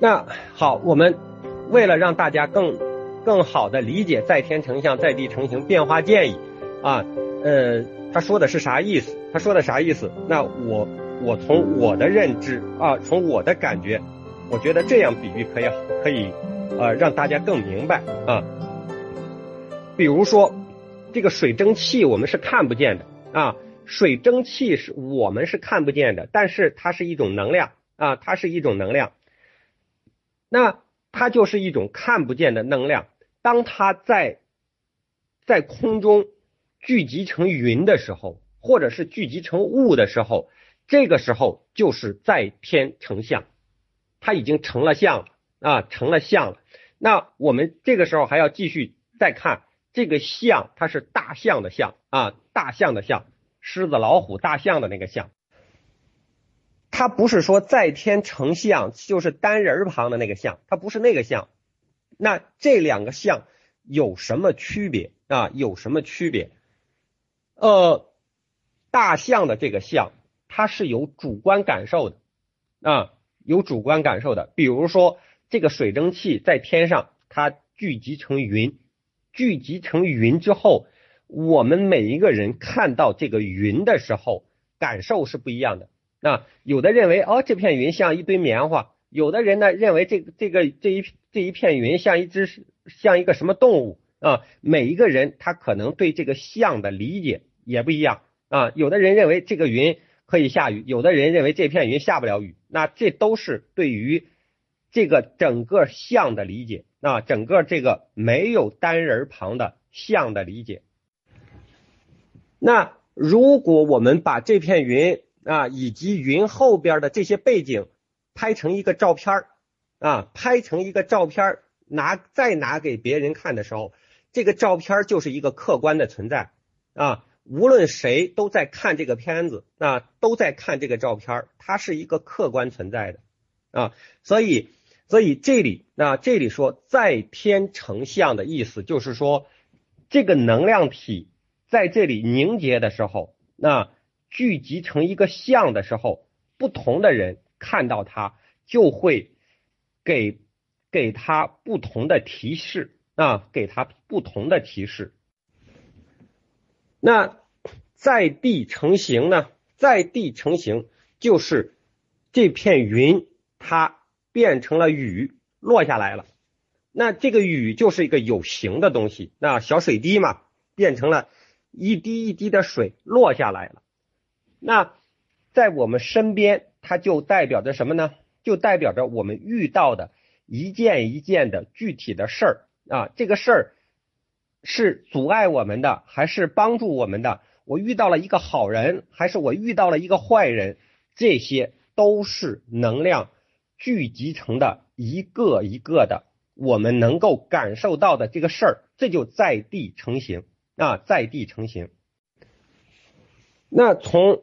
那好，我们为了让大家更更好的理解在天成像，在地成形变化建议啊，呃，他说的是啥意思？他说的啥意思？那我我从我的认知啊，从我的感觉，我觉得这样比喻可以可以呃让大家更明白啊。比如说这个水蒸气我们是看不见的啊，水蒸气是我们是看不见的，但是它是一种能量啊，它是一种能量。那它就是一种看不见的能量，当它在在空中聚集成云的时候，或者是聚集成雾的时候，这个时候就是在天成像，它已经成了像了啊，成了像了。那我们这个时候还要继续再看这个像，它是大象的象啊，大象的象，狮子、老虎、大象的那个象。它不是说在天成像，就是单人旁的那个像，它不是那个像。那这两个像有什么区别啊？有什么区别？呃，大象的这个像，它是有主观感受的啊，有主观感受的。比如说，这个水蒸气在天上，它聚集成云，聚集成云之后，我们每一个人看到这个云的时候，感受是不一样的。那有的认为哦，这片云像一堆棉花；有的人呢认为这这个这一这一片云像一只像一个什么动物啊。每一个人他可能对这个像的理解也不一样啊。有的人认为这个云可以下雨，有的人认为这片云下不了雨。那这都是对于这个整个像的理解啊，整个这个没有单人旁的像的理解。那如果我们把这片云，啊，以及云后边的这些背景拍成一个照片啊，拍成一个照片拿再拿给别人看的时候，这个照片就是一个客观的存在啊。无论谁都在看这个片子啊，都在看这个照片它是一个客观存在的啊。所以，所以这里那这里说在天成像的意思，就是说这个能量体在这里凝结的时候，那。聚集成一个像的时候，不同的人看到它，就会给给他不同的提示啊，给他不同的提示。那在地成形呢？在地成形就是这片云它变成了雨落下来了。那这个雨就是一个有形的东西，那小水滴嘛，变成了一滴一滴的水落下来了。那在我们身边，它就代表着什么呢？就代表着我们遇到的一件一件的具体的事儿啊。这个事儿是阻碍我们的，还是帮助我们的？我遇到了一个好人，还是我遇到了一个坏人？这些都是能量聚集成的一个一个的，我们能够感受到的这个事儿，这就在地成形啊，在地成形。那从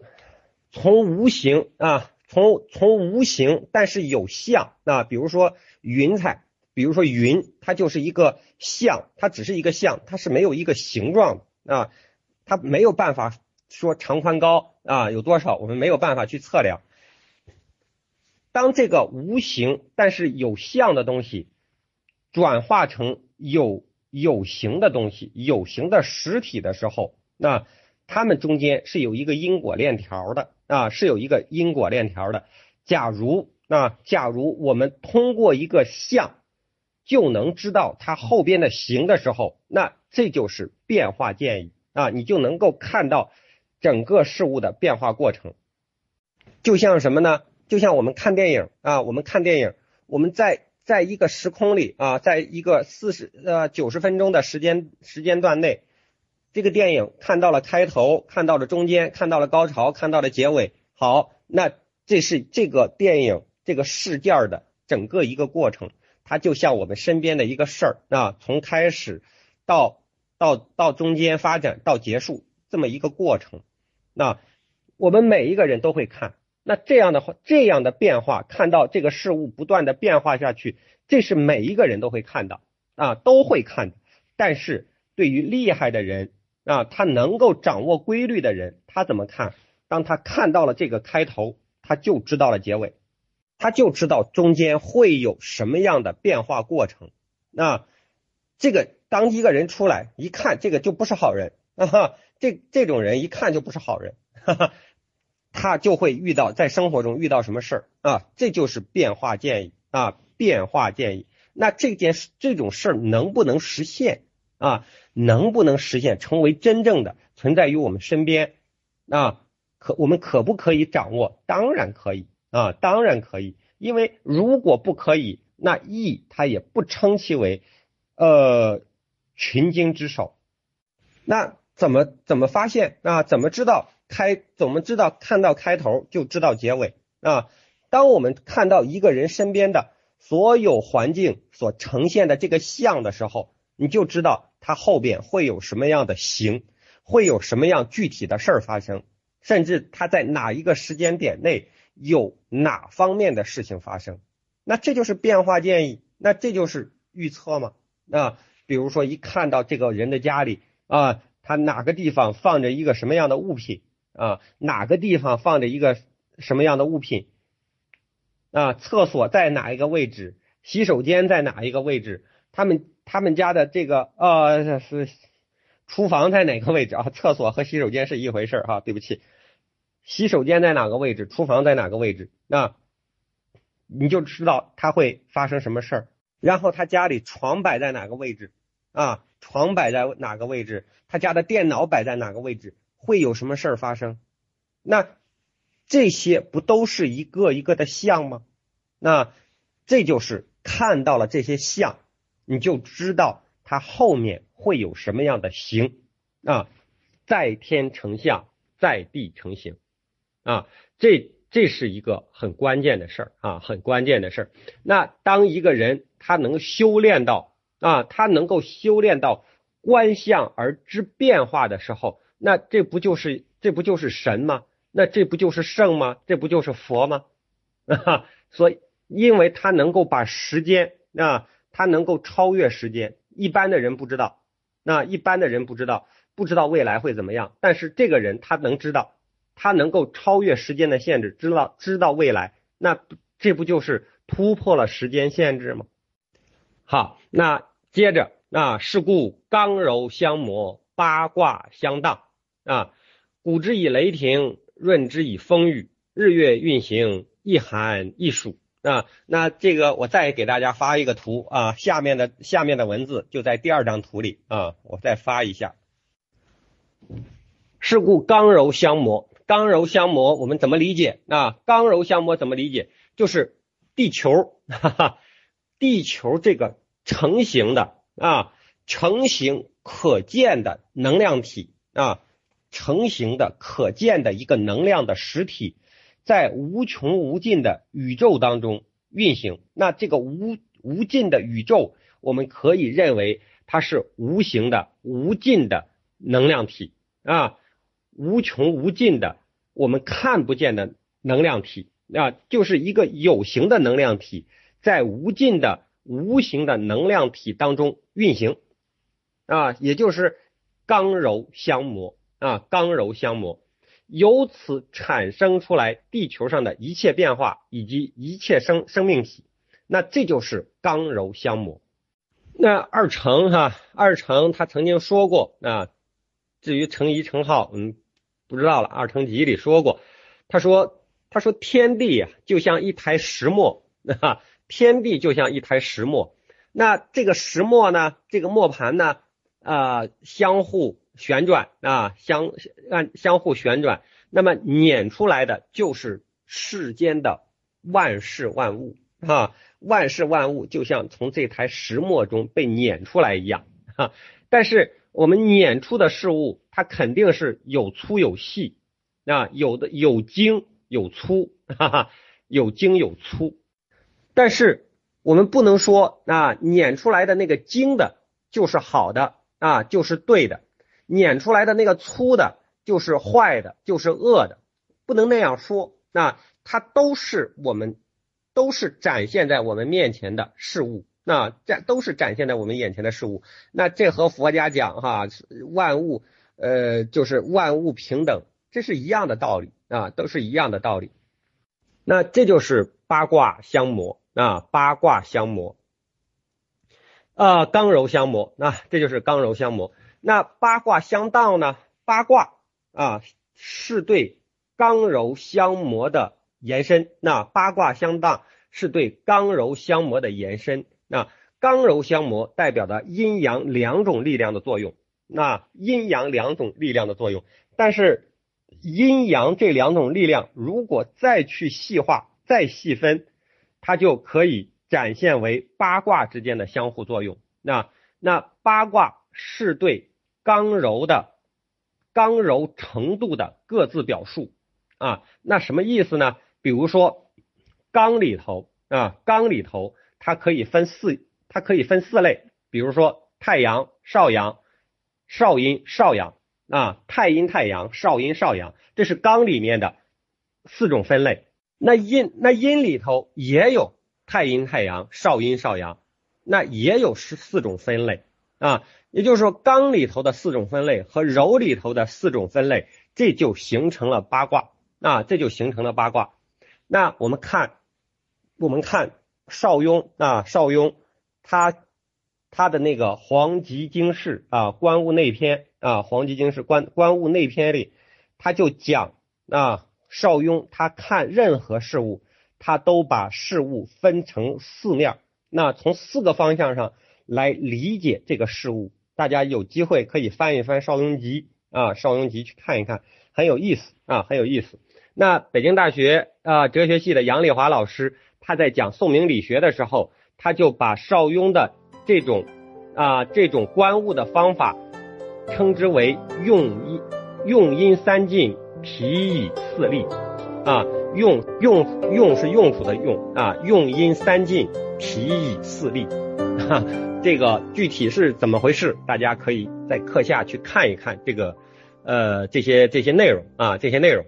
从无形啊，从从无形，但是有像啊，比如说云彩，比如说云，它就是一个像，它只是一个像，它是没有一个形状啊，它没有办法说长宽高啊有多少，我们没有办法去测量。当这个无形但是有像的东西转化成有有形的东西，有形的实体的时候，那。它们中间是有一个因果链条的啊，是有一个因果链条的。假如啊，假如我们通过一个像就能知道它后边的形的时候，那这就是变化建议啊，你就能够看到整个事物的变化过程。就像什么呢？就像我们看电影啊，我们看电影，我们在在一个时空里啊，在一个四十呃九十分钟的时间时间段内。这个电影看到了开头，看到了中间，看到了高潮，看到了结尾。好，那这是这个电影这个事件的整个一个过程，它就像我们身边的一个事儿啊，从开始到到到中间发展到结束这么一个过程。那我们每一个人都会看，那这样的话，这样的变化，看到这个事物不断的变化下去，这是每一个人都会看到啊，都会看的。但是对于厉害的人，啊，他能够掌握规律的人，他怎么看？当他看到了这个开头，他就知道了结尾。他。就知道中间会有什么样的变化过程。那这个当一个人出来一看，这个就不是好人啊，这这种人一看就不是好人，哈哈，他就会遇到在生活中遇到什么事儿啊？这就是变化建议啊，变化建议。那这件事这种事儿能不能实现啊？能不能实现成为真正的存在于我们身边啊？可我们可不可以掌握？当然可以啊，当然可以。因为如果不可以，那易它也不称其为呃群经之首。那怎么怎么发现啊？怎么知道开？怎么知道看到开头就知道结尾啊？当我们看到一个人身边的所有环境所呈现的这个像的时候，你就知道。它后边会有什么样的形，会有什么样具体的事儿发生，甚至它在哪一个时间点内有哪方面的事情发生，那这就是变化建议，那这就是预测嘛？啊，比如说一看到这个人的家里啊，他哪个地方放着一个什么样的物品啊，哪个地方放着一个什么样的物品啊，厕所在哪一个位置，洗手间在哪一个位置，他们。他们家的这个呃是厨房在哪个位置啊？厕所和洗手间是一回事儿哈，对不起，洗手间在哪个位置？厨房在哪个位置？那你就知道他会发生什么事儿。然后他家里床摆在哪个位置啊？床摆在哪个位置？他家的电脑摆在哪个位置？会有什么事儿发生？那这些不都是一个一个的像吗？那这就是看到了这些像。你就知道它后面会有什么样的形啊，在天成象，在地成形啊，这这是一个很关键的事儿啊，很关键的事儿。那当一个人他能修炼到啊，他能够修炼到观象而知变化的时候，那这不就是这不就是神吗？那这不就是圣吗？这不就是佛吗？啊，所以因为他能够把时间啊。他能够超越时间，一般的人不知道。那一般的人不知道，不知道未来会怎么样。但是这个人他能知道，他能够超越时间的限制，知道知道未来。那这不就是突破了时间限制吗？好，那接着那，是故刚柔相磨，八卦相当啊，古之以雷霆，润之以风雨，日月运行，一寒一暑。啊，那这个我再给大家发一个图啊，下面的下面的文字就在第二张图里啊，我再发一下。是故刚柔相磨，刚柔相磨，我们怎么理解啊？刚柔相磨怎么理解？就是地球，哈哈，地球这个成型的啊，成型可见的能量体啊，成型的可见的一个能量的实体。在无穷无尽的宇宙当中运行，那这个无无尽的宇宙，我们可以认为它是无形的、无尽的能量体啊，无穷无尽的我们看不见的能量体啊，就是一个有形的能量体，在无尽的无形的能量体当中运行啊，也就是刚柔相磨啊，刚柔相磨。由此产生出来地球上的一切变化以及一切生生命体，那这就是刚柔相磨。那二程哈，二程他曾经说过啊，至于程颐程颢，嗯，不知道了。二程集里说过，他说他说天地啊就像一台石磨，哈，天地就像一台石磨。那这个石磨呢，这个磨盘呢，啊，相互。旋转啊，相按相互旋转，那么碾出来的就是世间的万事万物啊，万事万物就像从这台石磨中被碾出来一样哈。但是我们碾出的事物，它肯定是有粗有细啊，有的有精有粗，哈哈，有精有粗。但是我们不能说啊，碾出来的那个精的就是好的啊，就是对的。碾出来的那个粗的，就是坏的，就是恶的，不能那样说。那它都是我们，都是展现在我们面前的事物。那这都是展现在我们眼前的事物。那这和佛家讲哈，万物呃就是万物平等，这是一样的道理啊，都是一样的道理。那这就是八卦相磨啊，八卦相磨，啊，刚柔相磨，那这就是刚柔相磨。那八卦相当呢？八卦啊是对刚柔相磨的延伸。那八卦相当是对刚柔相磨的延伸。那刚柔相磨代表的阴阳两种力量的作用。那阴阳两种力量的作用，但是阴阳这两种力量如果再去细化、再细分，它就可以展现为八卦之间的相互作用。那那八卦是对刚柔的刚柔程度的各自表述啊。那什么意思呢？比如说刚里头啊，刚里头它可以分四，它可以分四类，比如说太阳、少阳。少阴少阳啊，太阴太阳，少阴少阳，这是刚里面的四种分类。那阴那阴里头也有太阴太阳，少阴少阳，那也有是四种分类啊。也就是说，刚里头的四种分类和柔里头的四种分类，这就形成了八卦啊，这就形成了八卦。那我们看，我们看邵雍啊，邵雍他。他的那个《黄极经世》啊，《观物内篇》啊，《黄极经世》观观物内篇里，他就讲啊，邵雍他看任何事物，他都把事物分成四面，那从四个方向上来理解这个事物。大家有机会可以翻一翻《邵雍集》啊，《邵雍集》去看一看，很有意思啊，很有意思。那北京大学啊哲学系的杨丽华老师，他在讲宋明理学的时候，他就把邵雍的。这种啊，这种观物的方法，称之为用阴用阴三进，脾以四利啊，用用用是用处的用啊，用阴三进，脾以四利，哈，这个具体是怎么回事？大家可以在课下去看一看这个呃这些这些内容啊，这些内容。